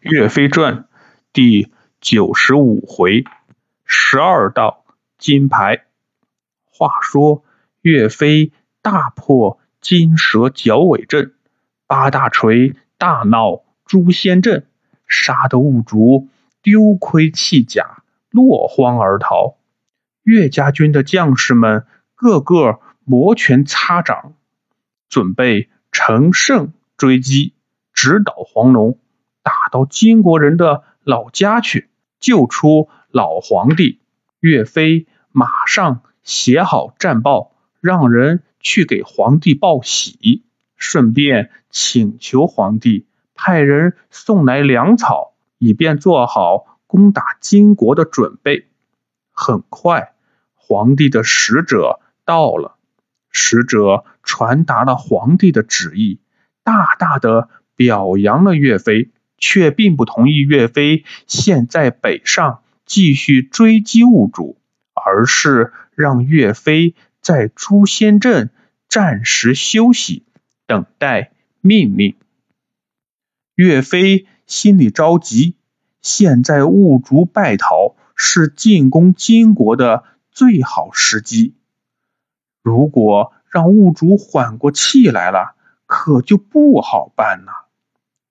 岳飞传第九十五回，十二道金牌。话说岳飞大破金蛇绞尾阵，八大锤大闹诛仙阵，杀得兀竹丢盔弃甲，落荒而逃。岳家军的将士们个个摩拳擦掌，准备乘胜追击，直捣黄龙。打到金国人的老家去，救出老皇帝。岳飞马上写好战报，让人去给皇帝报喜，顺便请求皇帝派人送来粮草，以便做好攻打金国的准备。很快，皇帝的使者到了，使者传达了皇帝的旨意，大大的表扬了岳飞。却并不同意岳飞现在北上继续追击兀主，而是让岳飞在诛仙阵暂时休息，等待命令。岳飞心里着急，现在兀主败逃是进攻金国的最好时机，如果让兀竹缓过气来了，可就不好办了。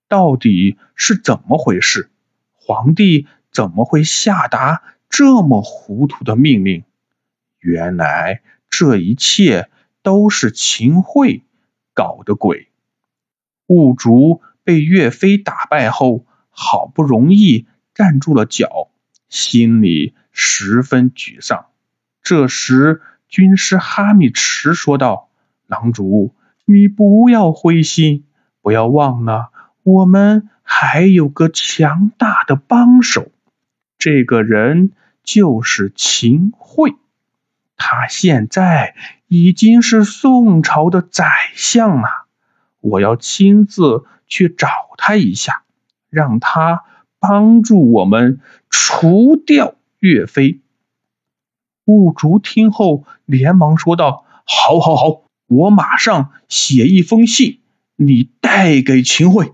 到底是怎么回事？皇帝怎么会下达这么糊涂的命令？原来这一切都是秦桧搞的鬼。兀竹被岳飞打败后，好不容易站住了脚，心里十分沮丧。这时，军师哈密迟说道：“狼主，你不要灰心，不要忘了。”我们还有个强大的帮手，这个人就是秦桧。他现在已经是宋朝的宰相了。我要亲自去找他一下，让他帮助我们除掉岳飞。兀竹听后连忙说道：“好，好，好，我马上写一封信，你带给秦桧。”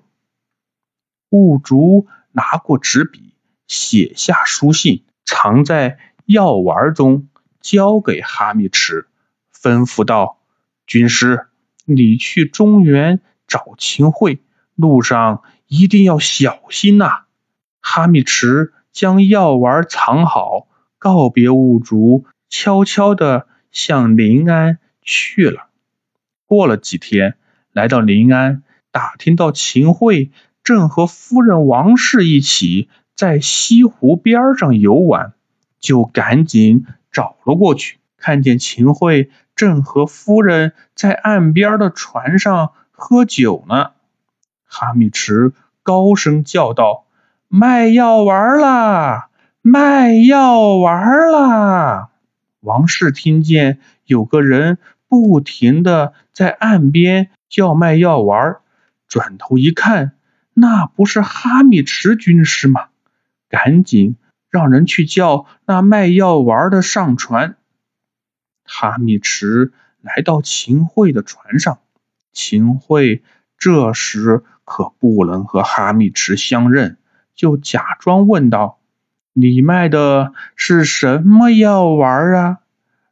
兀竹拿过纸笔，写下书信，藏在药丸中，交给哈密迟，吩咐道：“军师，你去中原找秦桧，路上一定要小心呐。”哈密迟将药丸藏好，告别兀竹，悄悄地向临安去了。过了几天，来到临安，打听到秦桧。正和夫人王氏一起在西湖边上游玩，就赶紧找了过去。看见秦桧正和夫人在岸边的船上喝酒呢，哈密池高声叫道：“卖药丸啦！卖药丸啦！”王氏听见有个人不停的在岸边叫卖药丸，转头一看。那不是哈密迟军师吗？赶紧让人去叫那卖药丸的上船。哈密迟来到秦桧的船上，秦桧这时可不能和哈密迟相认，就假装问道：“你卖的是什么药丸啊？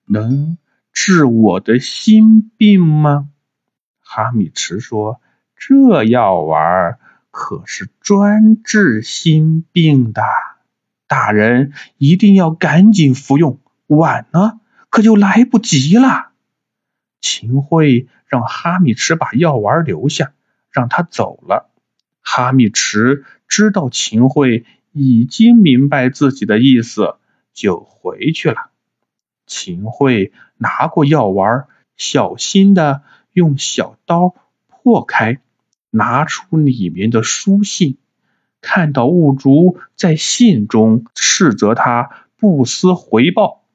能治我的心病吗？”哈密迟说：“这药丸。”可是专治心病的，大人一定要赶紧服用，晚了可就来不及了。秦桧让哈密迟把药丸留下，让他走了。哈密迟知道秦桧已经明白自己的意思，就回去了。秦桧拿过药丸，小心的用小刀破开。拿出里面的书信，看到兀竹在信中斥责他不思回报，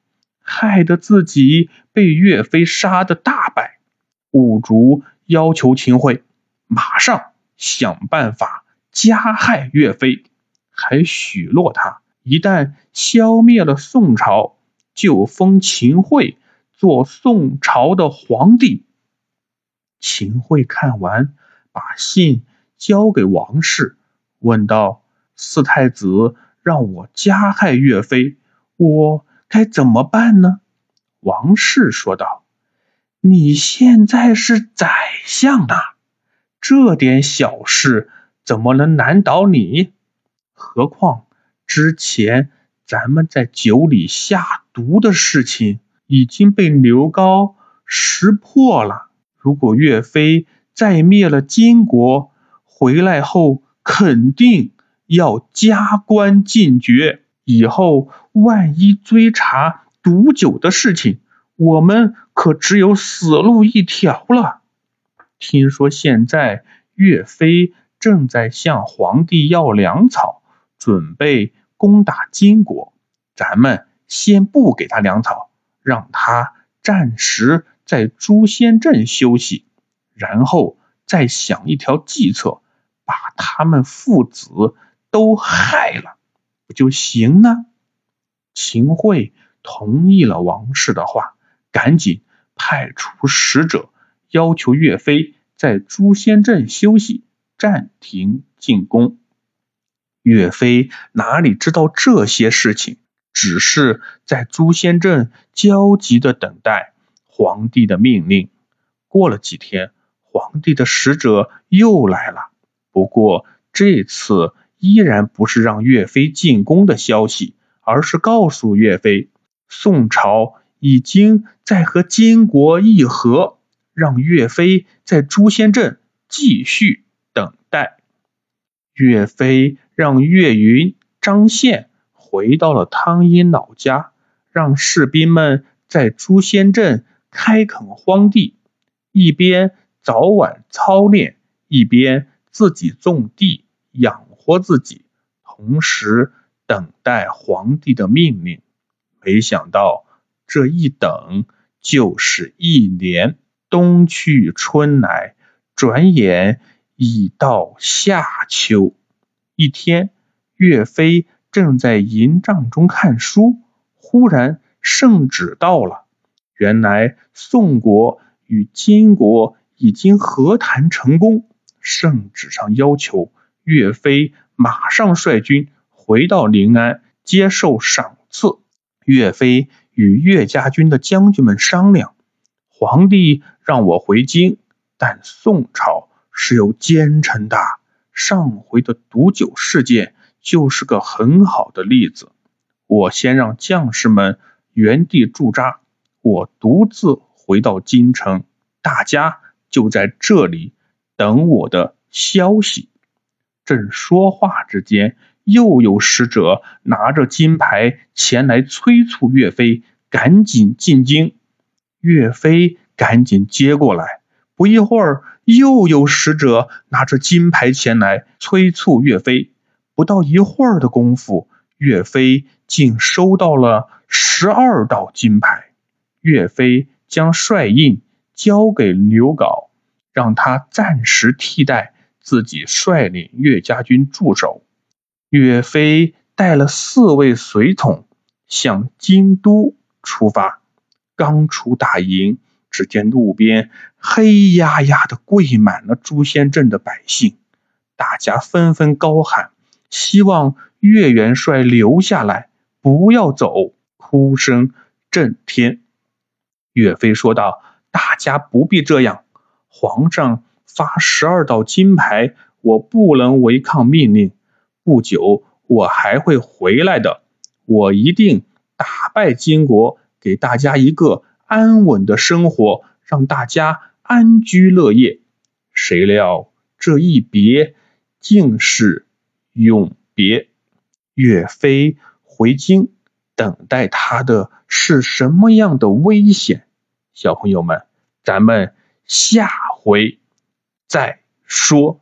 害得自己被岳飞杀的大败。兀竹要求秦桧马上想办法加害岳飞，还许诺他一旦消灭了宋朝，就封秦桧做宋朝的皇帝。秦桧看完。把信交给王氏，问道：“四太子让我加害岳飞，我该怎么办呢？王氏说道：“你现在是宰相啊，这点小事怎么能难倒你？何况之前咱们在酒里下毒的事情已经被刘高识破了。如果岳飞在灭了金国，回来后肯定……”要加官进爵，以后万一追查毒酒的事情，我们可只有死路一条了。听说现在岳飞正在向皇帝要粮草，准备攻打金国。咱们先不给他粮草，让他暂时在诛仙阵休息，然后再想一条计策，把他们父子。都害了，不就行呢？秦桧同意了王氏的话，赶紧派出使者，要求岳飞在诛仙阵休息，暂停进攻。岳飞哪里知道这些事情，只是在诛仙阵焦急的等待皇帝的命令。过了几天，皇帝的使者又来了，不过这次。依然不是让岳飞进攻的消息，而是告诉岳飞，宋朝已经在和金国议和，让岳飞在诛仙阵继续等待。岳飞让岳云、张宪回到了汤阴老家，让士兵们在诛仙阵开垦荒地，一边早晚操练，一边自己种地养。活自己，同时等待皇帝的命令。没想到这一等就是一年，冬去春来，转眼已到夏秋。一天，岳飞正在营帐中看书，忽然圣旨到了。原来宋国与金国已经和谈成功，圣旨上要求。岳飞马上率军回到临安接受赏赐。岳飞与岳家军的将军们商量：“皇帝让我回京，但宋朝是有奸臣的。上回的毒酒事件就是个很好的例子。我先让将士们原地驻扎，我独自回到京城，大家就在这里等我的消息。”正说话之间，又有使者拿着金牌前来催促岳飞赶紧进京。岳飞赶紧接过来。不一会儿，又有使者拿着金牌前来催促岳飞。不到一会儿的功夫，岳飞竟收到了十二道金牌。岳飞将帅印交给刘皋，让他暂时替代。自己率领岳家军驻守，岳飞带了四位随从向京都出发。刚出大营，只见路边黑压压的跪满了诛仙阵的百姓，大家纷纷高喊，希望岳元帅留下来，不要走，哭声震天。岳飞说道：“大家不必这样，皇上。”发十二道金牌，我不能违抗命令。不久，我还会回来的。我一定打败金国，给大家一个安稳的生活，让大家安居乐业。谁料这一别，竟是永别。岳飞回京，等待他的是什么样的危险？小朋友们，咱们下回。再说。